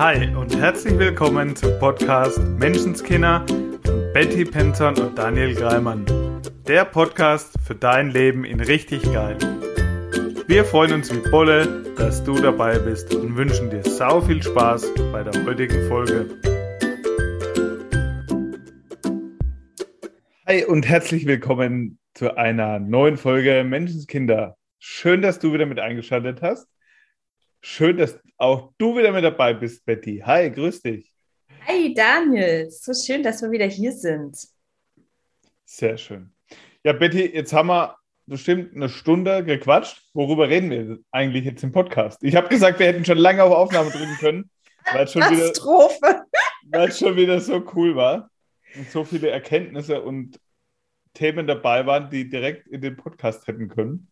Hi und herzlich willkommen zum Podcast Menschenskinder von Betty Penton und Daniel Greimann. Der Podcast für dein Leben in richtig geil. Wir freuen uns wie Bolle, dass du dabei bist und wünschen dir sau viel Spaß bei der heutigen Folge. Hi und herzlich willkommen zu einer neuen Folge Menschenskinder. Schön, dass du wieder mit eingeschaltet hast. Schön, dass auch du wieder mit dabei bist, Betty. Hi, grüß dich. Hi, Daniel. So schön, dass wir wieder hier sind. Sehr schön. Ja, Betty, jetzt haben wir bestimmt eine Stunde gequatscht. Worüber reden wir eigentlich jetzt im Podcast? Ich habe gesagt, wir hätten schon lange auf Aufnahme drücken können, weil es schon, wieder, weil es schon wieder so cool war und so viele Erkenntnisse und Themen dabei waren, die direkt in den Podcast hätten können.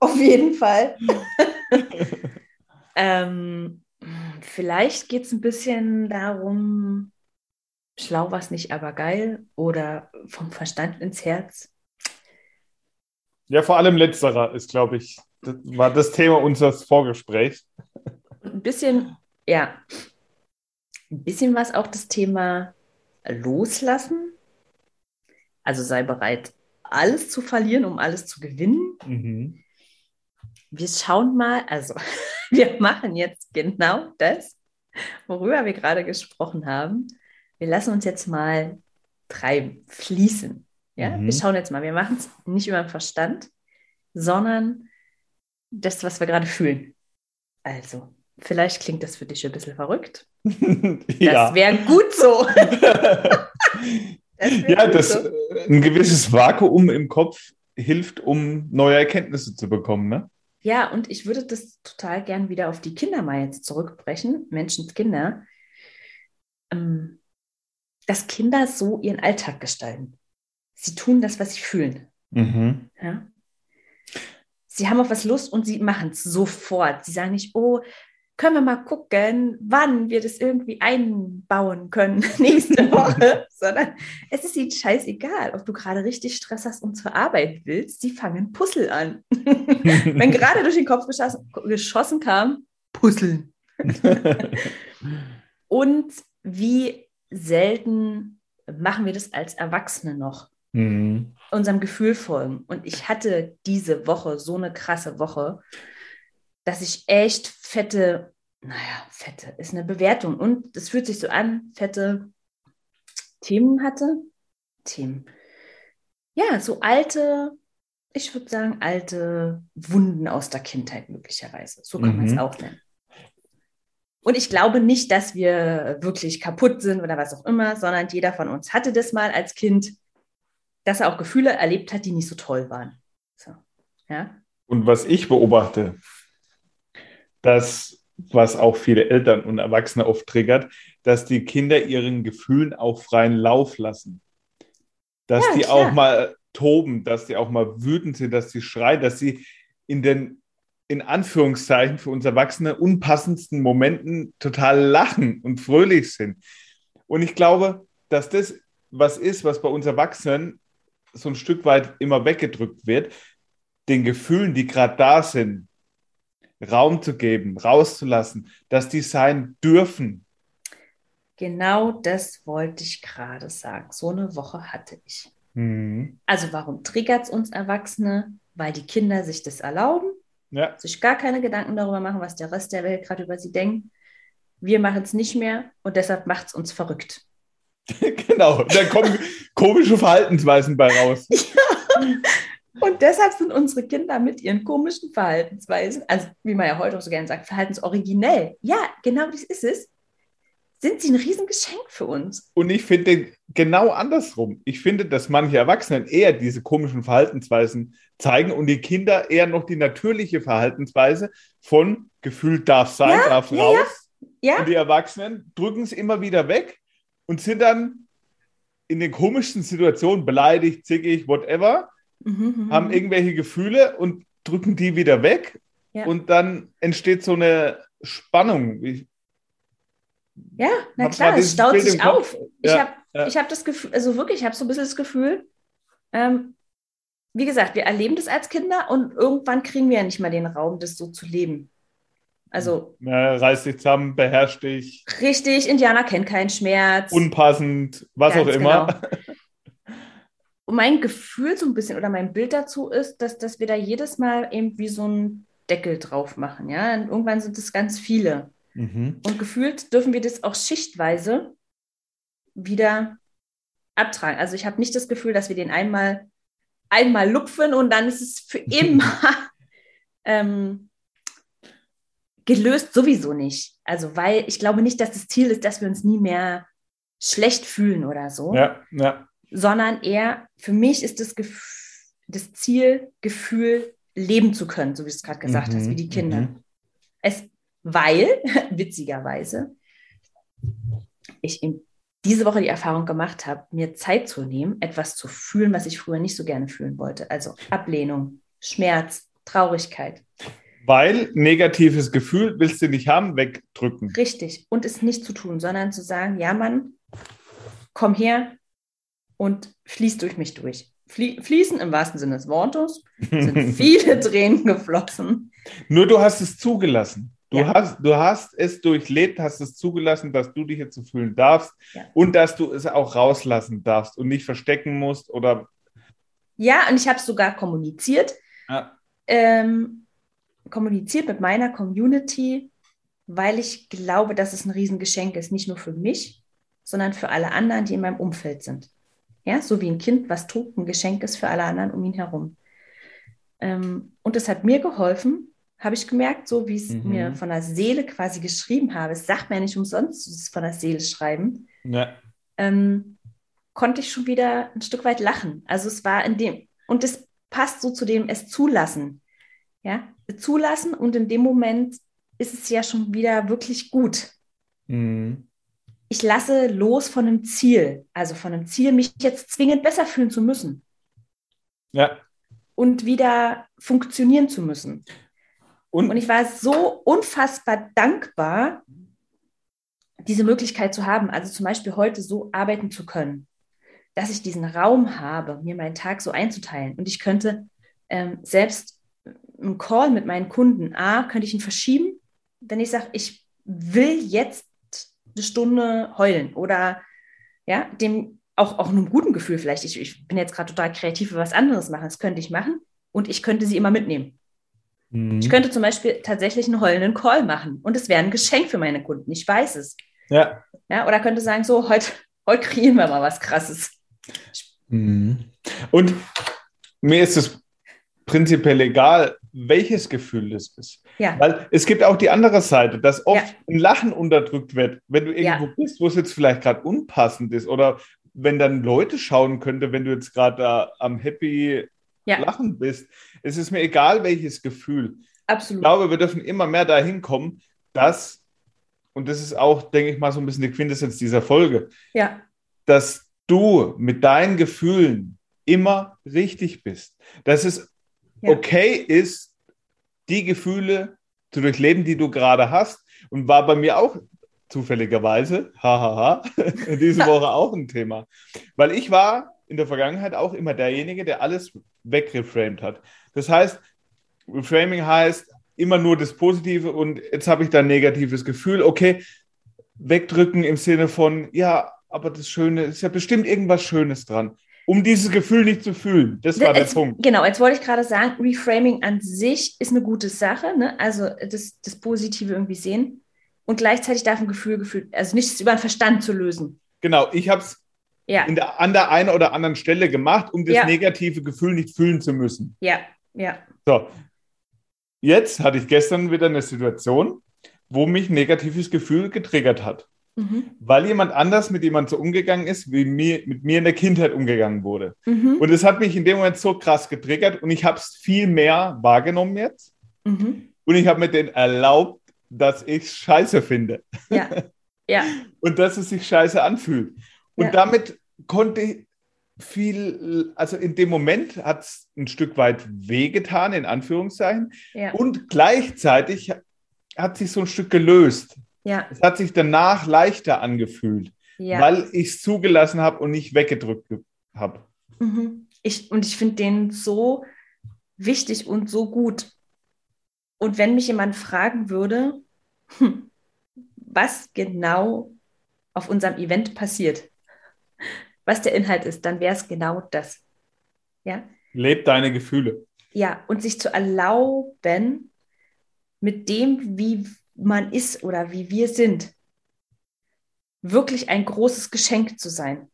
Auf jeden Fall. ähm, vielleicht geht es ein bisschen darum, schlau was nicht, aber geil oder vom Verstand ins Herz. Ja, vor allem letzterer ist, glaube ich, das war das Thema unseres Vorgesprächs. Ein bisschen, ja, ein bisschen was auch das Thema Loslassen. Also sei bereit, alles zu verlieren, um alles zu gewinnen. Mhm wir schauen mal, also wir machen jetzt genau das, worüber wir gerade gesprochen haben. Wir lassen uns jetzt mal treiben, fließen. Ja? Mhm. Wir schauen jetzt mal, wir machen es nicht über den Verstand, sondern das, was wir gerade fühlen. Also, vielleicht klingt das für dich ein bisschen verrückt. ja. Das wäre gut so. das ja, gut das, so. ein gewisses Vakuum im Kopf hilft, um neue Erkenntnisse zu bekommen. Ne? Ja, und ich würde das total gern wieder auf die Kinder mal jetzt zurückbrechen, Menschenkinder, ähm, dass Kinder so ihren Alltag gestalten. Sie tun das, was sie fühlen. Mhm. Ja? Sie haben auf was Lust und sie machen es sofort. Sie sagen nicht, oh, können wir mal gucken, wann wir das irgendwie einbauen können nächste Woche, sondern es ist ihnen scheißegal, ob du gerade richtig Stress hast und zur Arbeit willst. Sie fangen Puzzle an. Wenn gerade durch den Kopf geschossen, geschossen kam, Puzzeln. und wie selten machen wir das als Erwachsene noch? Mhm. Unserem Gefühl folgen. Und ich hatte diese Woche so eine krasse Woche dass ich echt fette, naja, fette ist eine Bewertung und es fühlt sich so an, fette Themen hatte. Themen. Ja, so alte, ich würde sagen, alte Wunden aus der Kindheit möglicherweise. So kann mhm. man es auch nennen. Und ich glaube nicht, dass wir wirklich kaputt sind oder was auch immer, sondern jeder von uns hatte das mal als Kind, dass er auch Gefühle erlebt hat, die nicht so toll waren. So, ja? Und was ich beobachte, das, was auch viele Eltern und Erwachsene oft triggert, dass die Kinder ihren Gefühlen auch freien Lauf lassen. Dass ja, die klar. auch mal toben, dass die auch mal wütend sind, dass sie schreien, dass sie in den, in Anführungszeichen für uns Erwachsene unpassendsten Momenten total lachen und fröhlich sind. Und ich glaube, dass das was ist, was bei uns Erwachsenen so ein Stück weit immer weggedrückt wird, den Gefühlen, die gerade da sind, Raum zu geben, rauszulassen, dass die sein dürfen. Genau das wollte ich gerade sagen. So eine Woche hatte ich. Mhm. Also warum triggert es uns Erwachsene? Weil die Kinder sich das erlauben, ja. sich gar keine Gedanken darüber machen, was der Rest der Welt gerade über sie denkt. Wir machen es nicht mehr und deshalb macht es uns verrückt. genau, da kommen komische Verhaltensweisen bei raus. ja. Und deshalb sind unsere Kinder mit ihren komischen Verhaltensweisen, also wie man ja heute auch so gerne sagt, verhaltensoriginell. Ja, genau das ist es. Sind sie ein Riesengeschenk für uns. Und ich finde genau andersrum. Ich finde, dass manche Erwachsenen eher diese komischen Verhaltensweisen zeigen und die Kinder eher noch die natürliche Verhaltensweise von gefühlt darf sein, ja, darf ja, raus. Ja. Und die Erwachsenen drücken es immer wieder weg und sind dann in den komischsten Situationen beleidigt, zickig, whatever mhm, haben mhm. irgendwelche Gefühle und drücken die wieder weg. Ja. Und dann entsteht so eine Spannung. Ich ja, na klar, es staut sich auf. Ja, ich habe ja. hab das Gefühl, also wirklich, ich habe so ein bisschen das Gefühl, ähm, wie gesagt, wir erleben das als Kinder und irgendwann kriegen wir ja nicht mehr den Raum, das so zu leben. Also. Ja, reiß dich zusammen, beherrsch dich. Richtig, Indianer kennt keinen Schmerz. Unpassend, was auch immer. Genau. Und mein Gefühl so ein bisschen oder mein Bild dazu ist, dass, dass wir da jedes Mal eben wie so ein Deckel drauf machen. Ja? Und irgendwann sind es ganz viele. Mhm. Und gefühlt dürfen wir das auch schichtweise wieder abtragen. Also ich habe nicht das Gefühl, dass wir den einmal, einmal lupfen und dann ist es für immer ähm, gelöst sowieso nicht. Also weil ich glaube nicht, dass das Ziel ist, dass wir uns nie mehr schlecht fühlen oder so. Ja, ja. Sondern eher, für mich ist das, Gef das Ziel, Gefühl, leben zu können, so wie du es gerade gesagt mhm, hast, wie die Kinder. Mhm. Es, weil, witzigerweise, ich in diese Woche die Erfahrung gemacht habe, mir Zeit zu nehmen, etwas zu fühlen, was ich früher nicht so gerne fühlen wollte. Also Ablehnung, Schmerz, Traurigkeit. Weil negatives Gefühl willst du nicht haben, wegdrücken. Richtig. Und es nicht zu tun, sondern zu sagen, ja Mann, komm her und fließ durch mich durch. Flie fließen im wahrsten Sinne des Wortes sind viele Tränen geflossen. Nur du hast es zugelassen. Du, ja. hast, du hast es durchlebt, hast es zugelassen, dass du dich jetzt so fühlen darfst ja. und dass du es auch rauslassen darfst und nicht verstecken musst oder. Ja, und ich habe es sogar kommuniziert. Ja. Ähm, kommuniziert mit meiner Community, weil ich glaube, dass es ein Riesengeschenk ist, nicht nur für mich, sondern für alle anderen, die in meinem Umfeld sind. Ja, so wie ein Kind, was tut, ein Geschenk ist für alle anderen um ihn herum. Ähm, und es hat mir geholfen, habe ich gemerkt, so wie ich es mhm. mir von der Seele quasi geschrieben habe. Es sagt mir ja nicht umsonst, es von der Seele schreiben. Ja. Ähm, konnte ich schon wieder ein Stück weit lachen. Also es war in dem, und es passt so zu dem es zulassen. Ja, zulassen und in dem Moment ist es ja schon wieder wirklich gut. Mhm. Ich lasse los von einem Ziel, also von einem Ziel, mich jetzt zwingend besser fühlen zu müssen. Ja. Und wieder funktionieren zu müssen. Und, und ich war so unfassbar dankbar, diese Möglichkeit zu haben, also zum Beispiel heute so arbeiten zu können, dass ich diesen Raum habe, mir meinen Tag so einzuteilen. Und ich könnte ähm, selbst einen Call mit meinen Kunden, A, könnte ich ihn verschieben, wenn ich sage, ich will jetzt eine Stunde heulen oder ja, dem auch, auch einem guten Gefühl vielleicht. Ich, ich bin jetzt gerade total kreativ für was anderes machen. Das könnte ich machen und ich könnte sie immer mitnehmen. Mhm. Ich könnte zum Beispiel tatsächlich einen heulenden Call machen und es wäre ein Geschenk für meine Kunden. Ich weiß es. Ja. ja oder könnte sagen, so, heute, heute kreieren wir mal was Krasses. Mhm. Und mir ist es prinzipiell egal, welches Gefühl das ist. Ja. Weil es gibt auch die andere Seite, dass oft ja. ein Lachen unterdrückt wird, wenn du irgendwo ja. bist, wo es jetzt vielleicht gerade unpassend ist oder wenn dann Leute schauen könnte, wenn du jetzt gerade am Happy. Lachen bist. Es ist mir egal, welches Gefühl. Absolut. Ich glaube, wir dürfen immer mehr dahin kommen, dass, und das ist auch, denke ich mal, so ein bisschen die Quintessenz dieser Folge, ja. dass du mit deinen Gefühlen immer richtig bist. Dass es ja. okay ist, die Gefühle zu durchleben, die du gerade hast. Und war bei mir auch zufälligerweise, hahaha, diese Woche auch ein Thema. Weil ich war in der Vergangenheit auch immer derjenige, der alles wegreframed hat. Das heißt, Reframing heißt immer nur das Positive und jetzt habe ich da ein negatives Gefühl. Okay, wegdrücken im Sinne von, ja, aber das Schöne ist ja bestimmt irgendwas Schönes dran. Um dieses Gefühl nicht zu fühlen. Das war jetzt, der Punkt. Genau, jetzt wollte ich gerade sagen, Reframing an sich ist eine gute Sache. Ne? Also das, das Positive irgendwie sehen und gleichzeitig darf ein Gefühl gefühlt, also nichts über den Verstand zu lösen. Genau, ich habe es ja. der, an der einen oder anderen Stelle gemacht, um das ja. negative Gefühl nicht fühlen zu müssen. Ja, ja. So, jetzt hatte ich gestern wieder eine Situation, wo mich ein negatives Gefühl getriggert hat. Mhm. Weil jemand anders mit jemandem so umgegangen ist, wie mir, mit mir in der Kindheit umgegangen wurde. Mhm. Und es hat mich in dem Moment so krass getriggert und ich habe es viel mehr wahrgenommen jetzt. Mhm. Und ich habe mir den erlaubt, dass ich es scheiße finde. Ja. ja. und dass es sich scheiße anfühlt. Und ja. damit konnte viel, also in dem Moment hat es ein Stück weit wehgetan, in Anführungszeichen. Ja. Und gleichzeitig hat sich so ein Stück gelöst. Ja. Es hat sich danach leichter angefühlt, ja. weil ich es zugelassen habe und nicht weggedrückt habe. Mhm. Ich, und ich finde den so wichtig und so gut. Und wenn mich jemand fragen würde, hm, was genau auf unserem Event passiert, was der Inhalt ist, dann wäre es genau das. Ja? Lebt deine Gefühle. Ja, und sich zu erlauben, mit dem, wie man ist oder wie wir sind, wirklich ein großes Geschenk zu sein.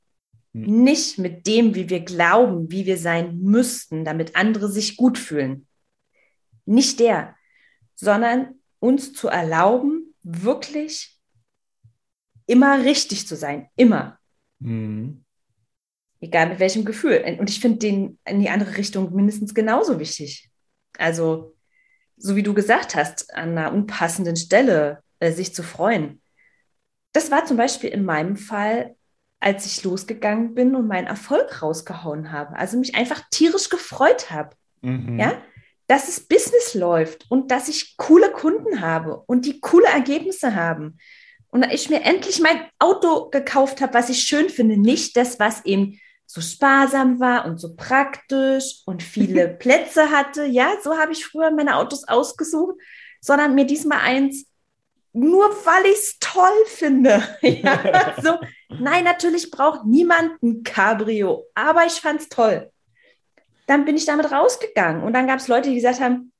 Hm. Nicht mit dem, wie wir glauben, wie wir sein müssten, damit andere sich gut fühlen. Nicht der, sondern uns zu erlauben, wirklich immer richtig zu sein. Immer. Mhm. Egal mit welchem Gefühl. Und ich finde den in die andere Richtung mindestens genauso wichtig. Also, so wie du gesagt hast, an einer unpassenden Stelle äh, sich zu freuen. Das war zum Beispiel in meinem Fall, als ich losgegangen bin und meinen Erfolg rausgehauen habe. Also mich einfach tierisch gefreut habe. Mhm. Ja, dass es Business läuft und dass ich coole Kunden habe und die coole Ergebnisse haben. Und ich mir endlich mein Auto gekauft habe, was ich schön finde, nicht das, was eben so sparsam war und so praktisch und viele Plätze hatte. Ja, so habe ich früher meine Autos ausgesucht, sondern mir diesmal eins nur weil ich es toll finde. ja, so, nein, natürlich braucht niemand ein Cabrio, aber ich fand es toll. Dann bin ich damit rausgegangen und dann gab es Leute, die gesagt haben,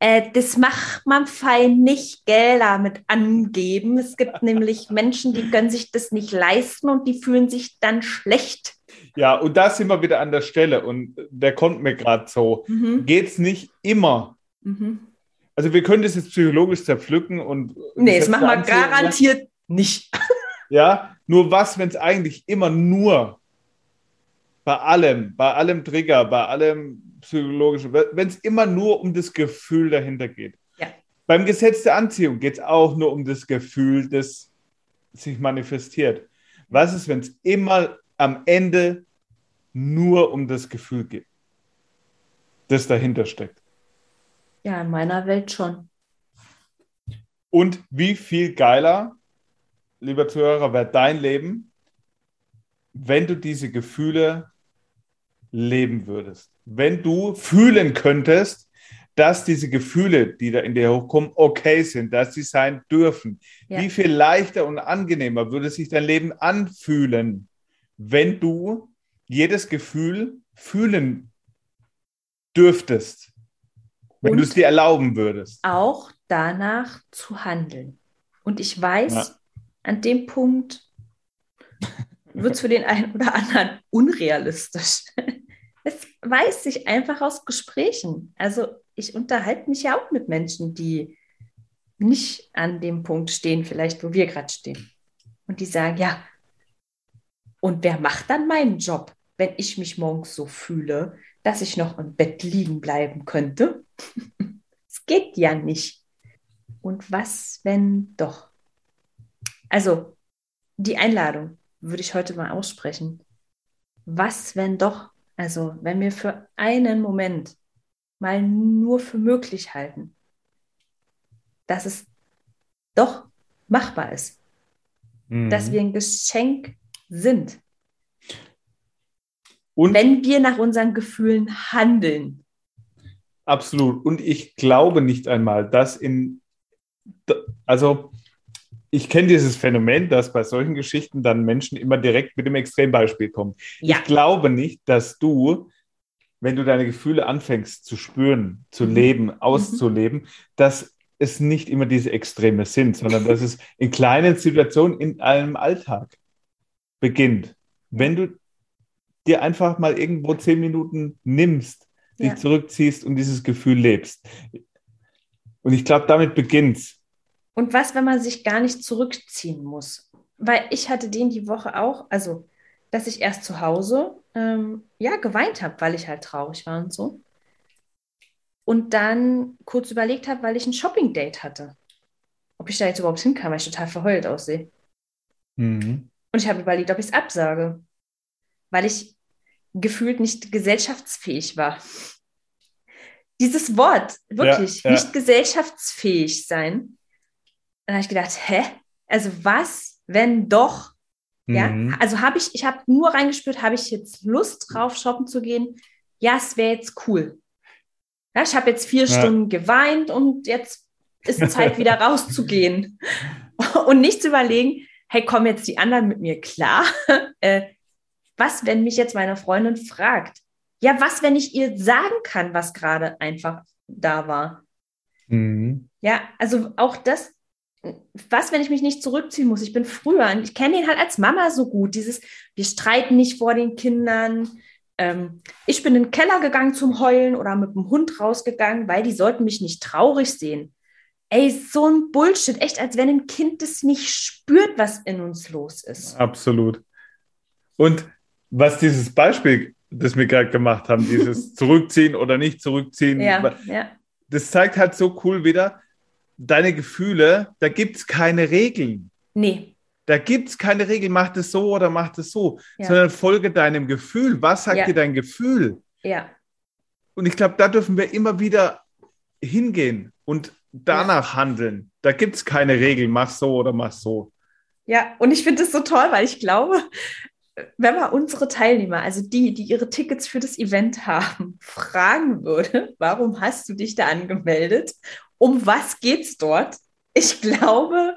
äh, das macht man fein nicht Gelder mit angeben. Es gibt nämlich Menschen, die können sich das nicht leisten und die fühlen sich dann schlecht. Ja, und da sind wir wieder an der Stelle und der kommt mir gerade so. Mhm. Geht es nicht immer? Mhm also wir können das jetzt psychologisch zerpflücken und. Nee, das machen wir garantiert nicht. Ja, nur was, wenn es eigentlich immer nur bei allem, bei allem Trigger, bei allem psychologischen, wenn es immer nur um das Gefühl dahinter geht. Ja. Beim Gesetz der Anziehung geht es auch nur um das Gefühl, das sich manifestiert. Was ist, wenn es immer am Ende nur um das Gefühl geht, das dahinter steckt? Ja, in meiner Welt schon. Und wie viel geiler, lieber Zuhörer, wäre dein Leben, wenn du diese Gefühle leben würdest? Wenn du fühlen könntest, dass diese Gefühle, die da in dir hochkommen, okay sind, dass sie sein dürfen. Ja. Wie viel leichter und angenehmer würde sich dein Leben anfühlen, wenn du jedes Gefühl fühlen dürftest? Wenn du es dir erlauben würdest. Auch danach zu handeln. Und ich weiß, ja. an dem Punkt wird es für den einen oder anderen unrealistisch. Es weiß sich einfach aus Gesprächen. Also ich unterhalte mich ja auch mit Menschen, die nicht an dem Punkt stehen, vielleicht wo wir gerade stehen. Und die sagen, ja, und wer macht dann meinen Job, wenn ich mich morgens so fühle, dass ich noch im Bett liegen bleiben könnte? Es geht ja nicht. Und was, wenn doch? Also, die Einladung würde ich heute mal aussprechen. Was, wenn doch? Also, wenn wir für einen Moment mal nur für möglich halten, dass es doch machbar ist, mhm. dass wir ein Geschenk sind. Und wenn wir nach unseren Gefühlen handeln. Absolut. Und ich glaube nicht einmal, dass in, also ich kenne dieses Phänomen, dass bei solchen Geschichten dann Menschen immer direkt mit dem Extrembeispiel kommen. Ja. Ich glaube nicht, dass du, wenn du deine Gefühle anfängst zu spüren, zu mhm. leben, mhm. auszuleben, mhm. dass es nicht immer diese Extreme sind, sondern dass es in kleinen Situationen in einem Alltag beginnt. Wenn du dir einfach mal irgendwo zehn Minuten nimmst, dich ja. zurückziehst und dieses Gefühl lebst. Und ich glaube, damit beginnt's. Und was, wenn man sich gar nicht zurückziehen muss? Weil ich hatte den die Woche auch, also, dass ich erst zu Hause ähm, ja geweint habe, weil ich halt traurig war und so. Und dann kurz überlegt habe, weil ich ein Shopping-Date hatte. Ob ich da jetzt überhaupt hinkam, weil ich total verheult aussehe. Mhm. Und ich habe überlegt, ob ich es absage weil ich gefühlt nicht gesellschaftsfähig war. Dieses Wort, wirklich, ja, ja. nicht gesellschaftsfähig sein. Dann habe ich gedacht, hä? Also was, wenn doch? Mhm. Ja, also habe ich, ich habe nur reingespürt, habe ich jetzt Lust drauf, shoppen zu gehen? Ja, es wäre jetzt cool. Ja, ich habe jetzt vier ja. Stunden geweint und jetzt ist Zeit, wieder rauszugehen. Und nicht zu überlegen, hey, kommen jetzt die anderen mit mir klar? Äh, was, wenn mich jetzt meine Freundin fragt? Ja, was, wenn ich ihr sagen kann, was gerade einfach da war? Mhm. Ja, also auch das, was, wenn ich mich nicht zurückziehen muss? Ich bin früher, ich kenne ihn halt als Mama so gut, dieses, wir streiten nicht vor den Kindern. Ähm, ich bin in den Keller gegangen zum Heulen oder mit dem Hund rausgegangen, weil die sollten mich nicht traurig sehen. Ey, so ein Bullshit, echt, als wenn ein Kind das nicht spürt, was in uns los ist. Absolut. Und was dieses Beispiel, das wir gerade gemacht haben, dieses Zurückziehen oder nicht zurückziehen, ja, ja. das zeigt halt so cool wieder, deine Gefühle, da gibt es keine Regeln. Nee. Da gibt es keine Regeln, mach das so oder mach das so, ja. sondern folge deinem Gefühl. Was sagt dir dein Gefühl? Ja. Und ich glaube, da dürfen wir immer wieder hingehen und danach ja. handeln. Da gibt es keine Regeln, mach so oder mach so. Ja, und ich finde es so toll, weil ich glaube, wenn man unsere Teilnehmer, also die, die ihre Tickets für das Event haben, fragen würde, warum hast du dich da angemeldet? Um was geht's dort? Ich glaube,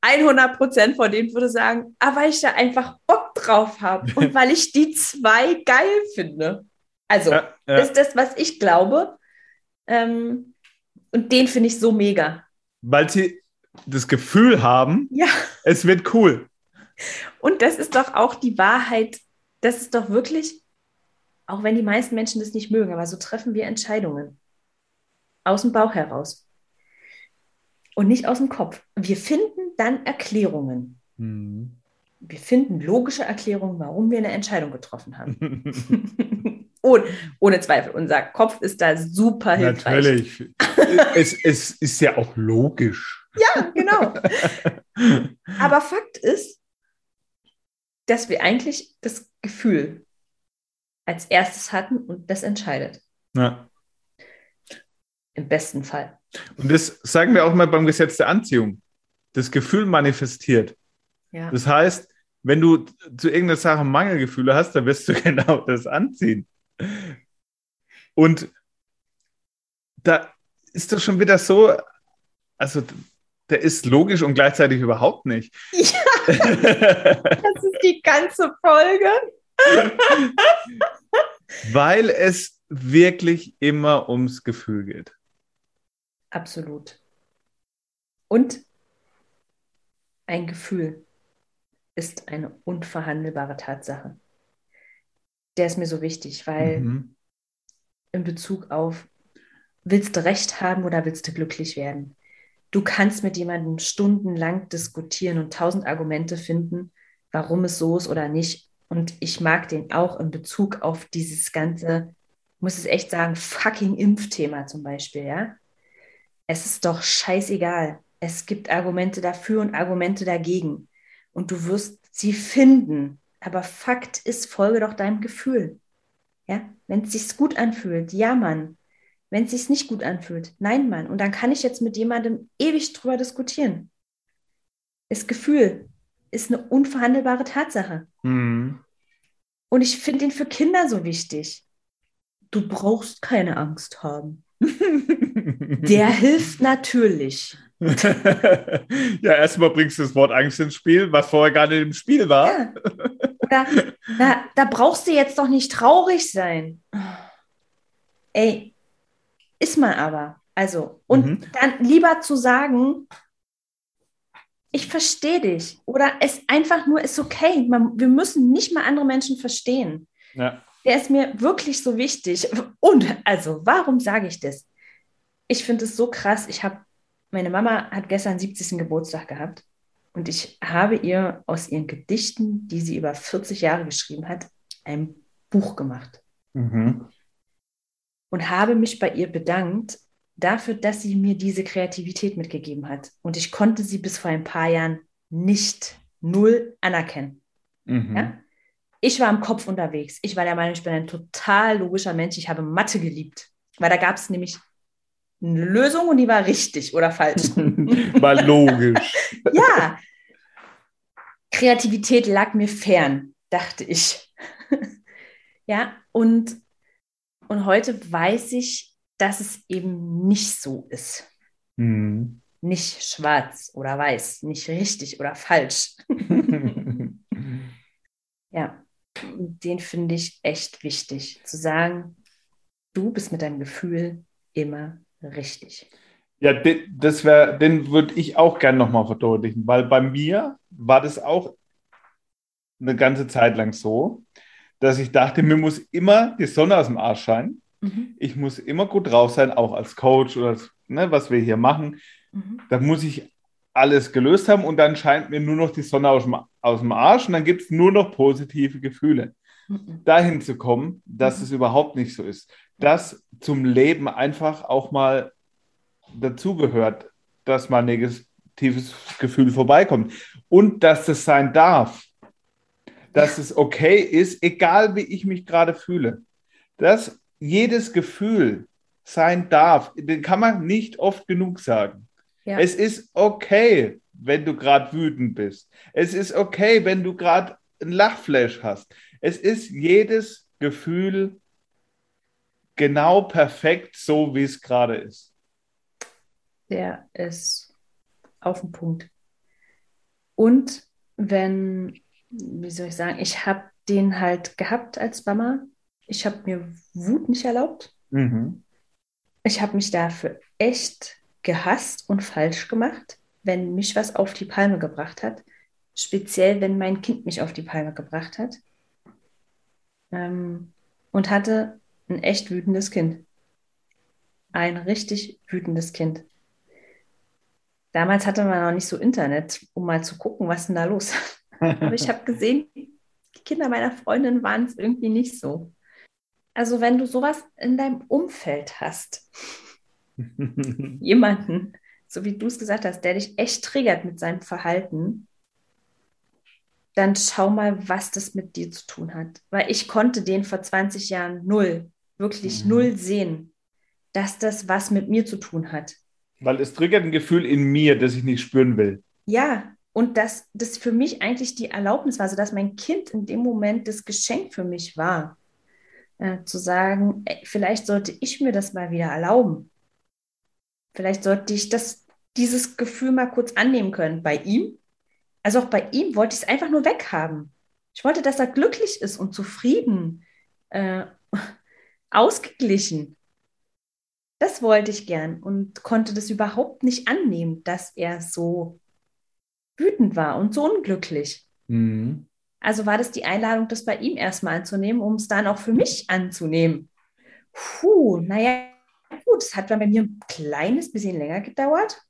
100 Prozent von denen würde sagen, ah, weil ich da einfach Bock drauf habe und weil ich die zwei geil finde. Also, ja, ja. das ist das, was ich glaube. Ähm, und den finde ich so mega. Weil sie das Gefühl haben, ja. es wird cool. Und das ist doch auch die Wahrheit. Das ist doch wirklich, auch wenn die meisten Menschen das nicht mögen, aber so treffen wir Entscheidungen. Aus dem Bauch heraus. Und nicht aus dem Kopf. Wir finden dann Erklärungen. Mhm. Wir finden logische Erklärungen, warum wir eine Entscheidung getroffen haben. ohne, ohne Zweifel. Unser Kopf ist da super hilfreich. Natürlich. es, es ist ja auch logisch. Ja, genau. Aber Fakt ist, dass wir eigentlich das Gefühl als erstes hatten und das entscheidet. Ja. Im besten Fall. Und das sagen wir auch mal beim Gesetz der Anziehung. Das Gefühl manifestiert. Ja. Das heißt, wenn du zu irgendeiner Sache Mangelgefühle hast, dann wirst du genau das anziehen. Und da ist das schon wieder so, also der ist logisch und gleichzeitig überhaupt nicht. Ja, das ist die ganze Folge. Weil es wirklich immer ums Gefühl geht. Absolut. Und ein Gefühl ist eine unverhandelbare Tatsache. Der ist mir so wichtig, weil mhm. in Bezug auf, willst du recht haben oder willst du glücklich werden? Du kannst mit jemandem stundenlang diskutieren und tausend Argumente finden, warum es so ist oder nicht. Und ich mag den auch in Bezug auf dieses ganze, muss es echt sagen, fucking Impfthema zum Beispiel, ja. Es ist doch scheißegal. Es gibt Argumente dafür und Argumente dagegen. Und du wirst sie finden. Aber Fakt ist, folge doch deinem Gefühl. Ja, wenn es sich gut anfühlt, ja, Mann wenn es sich nicht gut anfühlt. Nein, Mann. Und dann kann ich jetzt mit jemandem ewig drüber diskutieren. Das Gefühl ist eine unverhandelbare Tatsache. Mhm. Und ich finde ihn für Kinder so wichtig. Du brauchst keine Angst haben. Der hilft natürlich. ja, erstmal bringst du das Wort Angst ins Spiel, was vorher gar nicht im Spiel war. Ja. Da, da, da brauchst du jetzt doch nicht traurig sein. Ey, ist man aber. Also, und mhm. dann lieber zu sagen, ich verstehe dich. Oder es einfach nur ist okay. Man, wir müssen nicht mal andere Menschen verstehen. Ja. Der ist mir wirklich so wichtig. Und also, warum sage ich das? Ich finde es so krass. Ich habe, meine Mama hat gestern 70. Geburtstag gehabt. Und ich habe ihr aus ihren Gedichten, die sie über 40 Jahre geschrieben hat, ein Buch gemacht. Mhm und habe mich bei ihr bedankt dafür, dass sie mir diese Kreativität mitgegeben hat. Und ich konnte sie bis vor ein paar Jahren nicht null anerkennen. Mhm. Ja? Ich war im Kopf unterwegs. Ich war der Meinung, ich bin ein total logischer Mensch. Ich habe Mathe geliebt, weil da gab es nämlich eine Lösung und die war richtig oder falsch. war logisch. ja. Kreativität lag mir fern, dachte ich. ja, und und heute weiß ich, dass es eben nicht so ist. Mhm. Nicht schwarz oder weiß, nicht richtig oder falsch. ja, den finde ich echt wichtig, zu sagen, du bist mit deinem Gefühl immer richtig. Ja, das wäre, den würde ich auch gerne nochmal verdeutlichen, weil bei mir war das auch eine ganze Zeit lang so, dass ich dachte, mir muss immer die Sonne aus dem Arsch scheinen. Mhm. Ich muss immer gut drauf sein, auch als Coach oder ne, was wir hier machen. Mhm. Da muss ich alles gelöst haben und dann scheint mir nur noch die Sonne aus dem, aus dem Arsch und dann gibt es nur noch positive Gefühle. Mhm. Dahin zu kommen, dass mhm. es überhaupt nicht so ist. Dass zum Leben einfach auch mal dazugehört, dass mal ein negatives Gefühl vorbeikommt und dass es sein darf, dass es okay ist, egal wie ich mich gerade fühle, dass jedes Gefühl sein darf, den kann man nicht oft genug sagen. Ja. Es ist okay, wenn du gerade wütend bist. Es ist okay, wenn du gerade ein Lachflash hast. Es ist jedes Gefühl genau perfekt so, wie es gerade ist der ist auf den Punkt. Und wenn, wie soll ich sagen, ich habe den halt gehabt als Mama. Ich habe mir Wut nicht erlaubt. Mhm. Ich habe mich dafür echt gehasst und falsch gemacht, wenn mich was auf die Palme gebracht hat. Speziell, wenn mein Kind mich auf die Palme gebracht hat. Ähm, und hatte ein echt wütendes Kind. Ein richtig wütendes Kind. Damals hatte man noch nicht so Internet, um mal zu gucken, was denn da los ist. Aber ich habe gesehen, die Kinder meiner Freundin waren es irgendwie nicht so. Also wenn du sowas in deinem Umfeld hast, jemanden, so wie du es gesagt hast, der dich echt triggert mit seinem Verhalten, dann schau mal, was das mit dir zu tun hat. Weil ich konnte den vor 20 Jahren null, wirklich mhm. null sehen, dass das was mit mir zu tun hat. Weil es triggert ein Gefühl in mir, das ich nicht spüren will. Ja, und dass das für mich eigentlich die Erlaubnis war, also dass mein Kind in dem Moment das Geschenk für mich war, äh, zu sagen, ey, vielleicht sollte ich mir das mal wieder erlauben. Vielleicht sollte ich das, dieses Gefühl mal kurz annehmen können. Bei ihm, also auch bei ihm wollte ich es einfach nur weghaben. Ich wollte, dass er glücklich ist und zufrieden, äh, ausgeglichen. Das wollte ich gern und konnte das überhaupt nicht annehmen, dass er so wütend war und so unglücklich. Mhm. Also war das die Einladung, das bei ihm erstmal anzunehmen, um es dann auch für mich anzunehmen. Puh, naja, gut, es hat bei mir ein kleines bisschen länger gedauert.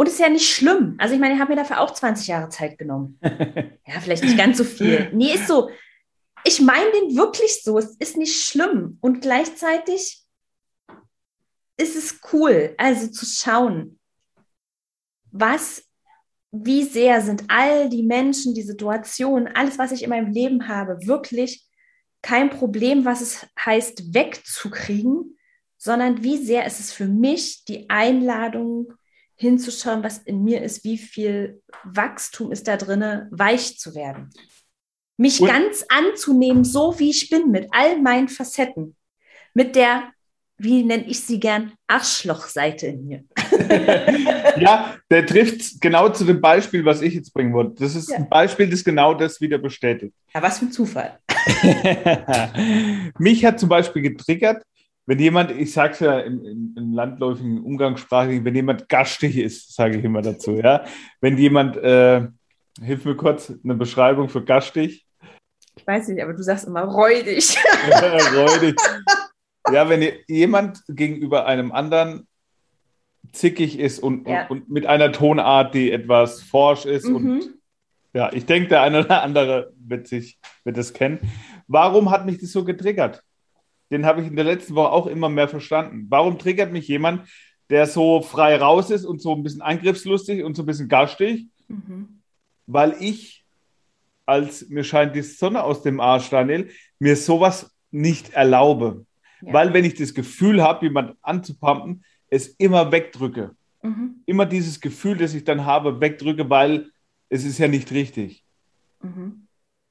Und es ist ja nicht schlimm. Also ich meine, ich habe mir dafür auch 20 Jahre Zeit genommen. ja, vielleicht nicht ganz so viel. Nee, ist so. Ich meine den wirklich so. Es ist nicht schlimm. Und gleichzeitig ist es cool, also zu schauen, was, wie sehr sind all die Menschen, die Situationen, alles, was ich in meinem Leben habe, wirklich kein Problem, was es heißt, wegzukriegen, sondern wie sehr ist es für mich die Einladung, hinzuschauen, was in mir ist, wie viel Wachstum ist da drin, weich zu werden. Mich Und ganz anzunehmen, so wie ich bin, mit all meinen Facetten. Mit der wie nenne ich sie gern, Arschlochseite in mir. ja, der trifft genau zu dem Beispiel, was ich jetzt bringen wollte. Das ist ja. ein Beispiel, das genau das wieder bestätigt. Ja, was für ein Zufall. Mich hat zum Beispiel getriggert, wenn jemand, ich sage es ja im, im, im, landläufigen Umgangssprachigen, wenn jemand gastig ist, sage ich immer dazu, ja. Wenn jemand, äh, hilf mir kurz, eine Beschreibung für gastig. Ich weiß nicht, aber du sagst immer räudig. räudig. Ja, wenn jemand gegenüber einem anderen zickig ist und, ja. und, und, mit einer Tonart, die etwas forsch ist mhm. und ja, ich denke, der eine oder andere wird sich wird es kennen. Warum hat mich das so getriggert? Den habe ich in der letzten Woche auch immer mehr verstanden. Warum triggert mich jemand, der so frei raus ist und so ein bisschen angriffslustig und so ein bisschen garstig? Mhm. Weil ich, als mir scheint die Sonne aus dem Arsch, Daniel, mir sowas nicht erlaube. Weil wenn ich das Gefühl habe, jemand anzupumpen, es immer wegdrücke. Mhm. Immer dieses Gefühl, das ich dann habe, wegdrücke, weil es ist ja nicht richtig. Mhm.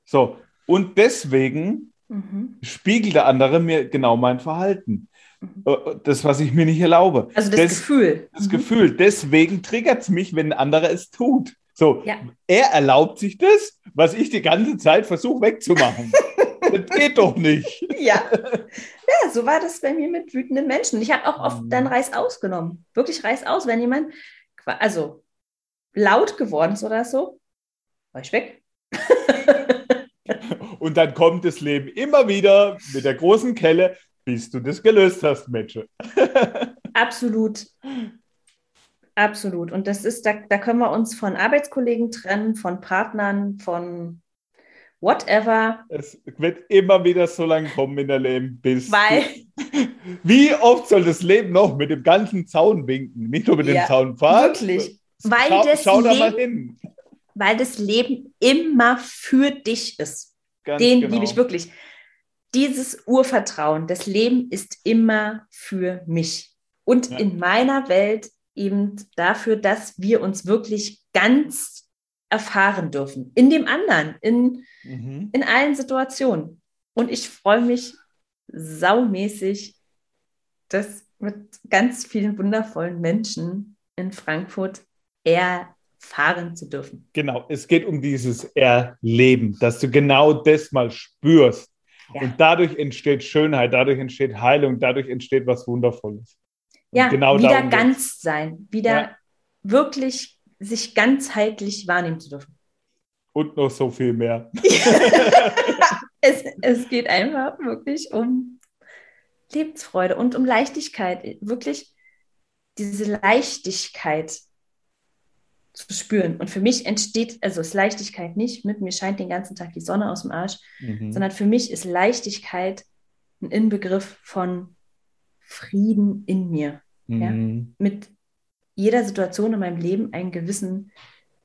So, und deswegen mhm. spiegelt der andere mir genau mein Verhalten. Mhm. Äh, das, was ich mir nicht erlaube. Also das, das Gefühl. Das mhm. Gefühl. Deswegen triggert es mich, wenn ein anderer es tut. So, ja. er erlaubt sich das, was ich die ganze Zeit versuche wegzumachen. das geht doch nicht. Ja. ja, so war das bei mir mit wütenden Menschen. Ich habe auch oft dann mhm. Reiß ausgenommen. Wirklich Reiß aus, wenn jemand also laut geworden ist oder so, war ich weg. Und dann kommt das Leben immer wieder mit der großen Kelle, bis du das gelöst hast, Metsche. Absolut. Absolut. Und das ist, da, da können wir uns von Arbeitskollegen trennen, von Partnern, von whatever. Es wird immer wieder so lange kommen in der Leben, bis. Weil. Wie oft soll das Leben noch mit dem ganzen Zaun winken? Nicht nur mit ja, dem Zaun fahren. Wirklich. Weil schau, das schau Leben, da mal hin. Weil das Leben immer für dich ist. Ganz Den genau. liebe ich wirklich. Dieses Urvertrauen, das Leben ist immer für mich. Und ja. in meiner Welt eben dafür, dass wir uns wirklich ganz erfahren dürfen. In dem anderen, in, mhm. in allen Situationen. Und ich freue mich saumäßig, das mit ganz vielen wundervollen Menschen in Frankfurt erfahren zu dürfen. Genau, es geht um dieses Erleben, dass du genau das mal spürst. Ja. Und dadurch entsteht Schönheit, dadurch entsteht Heilung, dadurch entsteht was Wundervolles. Ja, genau wieder ganz sein, wieder ja. wirklich sich ganzheitlich wahrnehmen zu dürfen. Und noch so viel mehr. es, es geht einfach wirklich um Lebensfreude und um Leichtigkeit. Wirklich diese Leichtigkeit zu spüren. Und für mich entsteht, also ist Leichtigkeit nicht mit mir scheint den ganzen Tag die Sonne aus dem Arsch, mhm. sondern für mich ist Leichtigkeit ein Inbegriff von Frieden in mir. Mhm. Ja? Mit jeder Situation in meinem Leben einen gewissen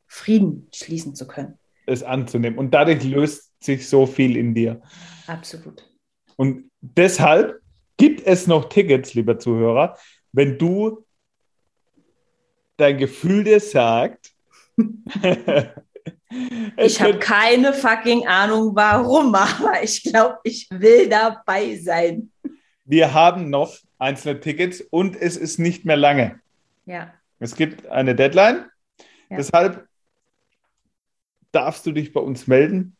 Frieden schließen zu können. Es anzunehmen. Und dadurch löst sich so viel in dir. Absolut. Und deshalb gibt es noch Tickets, lieber Zuhörer, wenn du dein Gefühl dir sagt, ich habe keine fucking Ahnung warum, aber ich glaube, ich will dabei sein. Wir haben noch einzelne Tickets und es ist nicht mehr lange. Ja. Es gibt eine Deadline. Ja. Deshalb darfst du dich bei uns melden.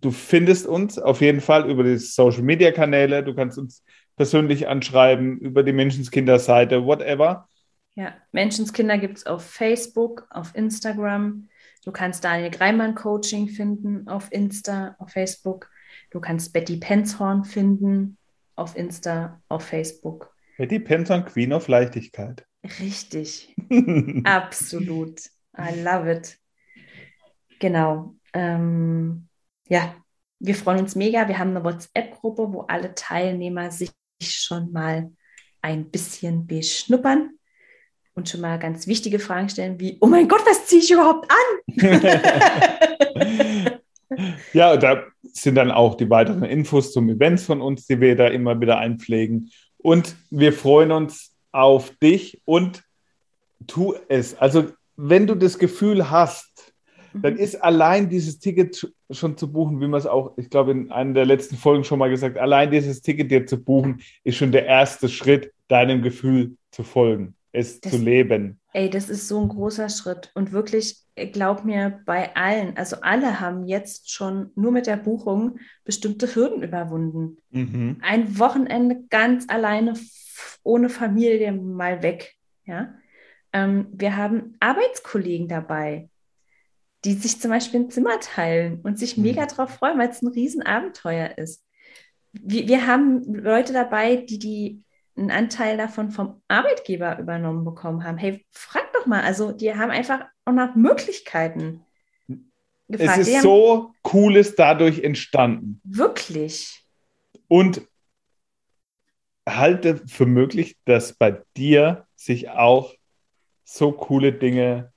Du findest uns auf jeden Fall über die Social Media Kanäle. Du kannst uns persönlich anschreiben, über die Menschenskinder-Seite, whatever. Ja, Menschenskinder gibt es auf Facebook, auf Instagram. Du kannst Daniel Greimann Coaching finden auf Insta, auf Facebook. Du kannst Betty Penzhorn finden auf Insta, auf Facebook. Betty Penzhorn, Queen of Leichtigkeit. Richtig. Absolut. I love it. Genau. Ähm, ja, wir freuen uns mega. Wir haben eine WhatsApp-Gruppe, wo alle Teilnehmer sich schon mal ein bisschen beschnuppern und schon mal ganz wichtige Fragen stellen, wie, oh mein Gott, was ziehe ich überhaupt an? ja, da sind dann auch die weiteren Infos zum Events von uns, die wir da immer wieder einpflegen. Und wir freuen uns auf dich und tu es. Also, wenn du das Gefühl hast, dann mhm. ist allein dieses Ticket schon zu buchen, wie man es auch, ich glaube, in einer der letzten Folgen schon mal gesagt, allein dieses Ticket dir zu buchen, ist schon der erste Schritt, deinem Gefühl zu folgen es das, zu leben. Ey, das ist so ein großer Schritt. Und wirklich, glaub mir, bei allen, also alle haben jetzt schon nur mit der Buchung bestimmte Hürden überwunden. Mhm. Ein Wochenende ganz alleine ohne Familie mal weg. Ja? Ähm, wir haben Arbeitskollegen dabei, die sich zum Beispiel ein Zimmer teilen und sich mhm. mega drauf freuen, weil es ein Riesenabenteuer ist. Wir, wir haben Leute dabei, die die einen Anteil davon vom Arbeitgeber übernommen bekommen haben. Hey, frag doch mal, also die haben einfach auch nach Möglichkeiten gefragt. Es ist so Cooles dadurch entstanden. Wirklich. Und halte für möglich, dass bei dir sich auch so coole Dinge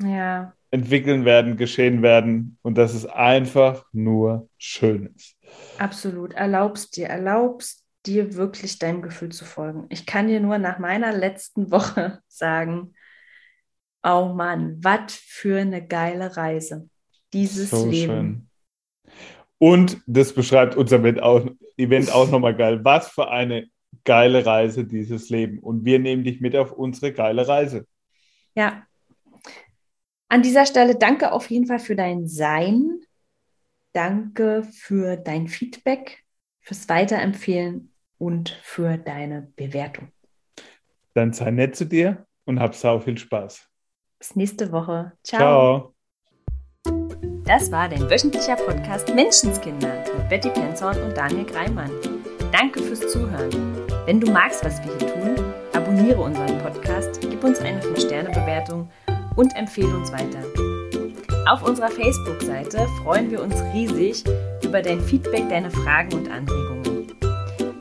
ja. entwickeln werden, geschehen werden und dass es einfach nur schön ist. Absolut. Erlaubst dir, erlaubst dir wirklich deinem Gefühl zu folgen. Ich kann dir nur nach meiner letzten Woche sagen, oh Mann, was für eine geile Reise. Dieses so Leben. Schön. Und das beschreibt unser Event auch, Event auch nochmal geil. Was für eine geile Reise dieses Leben. Und wir nehmen dich mit auf unsere geile Reise. Ja. An dieser Stelle danke auf jeden Fall für dein Sein. Danke für dein Feedback, fürs Weiterempfehlen und für deine Bewertung. Dann sei nett zu dir und hab sau viel Spaß. Bis nächste Woche. Ciao. Ciao. Das war dein wöchentlicher Podcast Menschenskinder mit Betty Penzorn und Daniel Greimann. Danke fürs Zuhören. Wenn du magst, was wir hier tun, abonniere unseren Podcast, gib uns eine 5-Sterne-Bewertung und empfehle uns weiter. Auf unserer Facebook-Seite freuen wir uns riesig über dein Feedback, deine Fragen und Anregungen.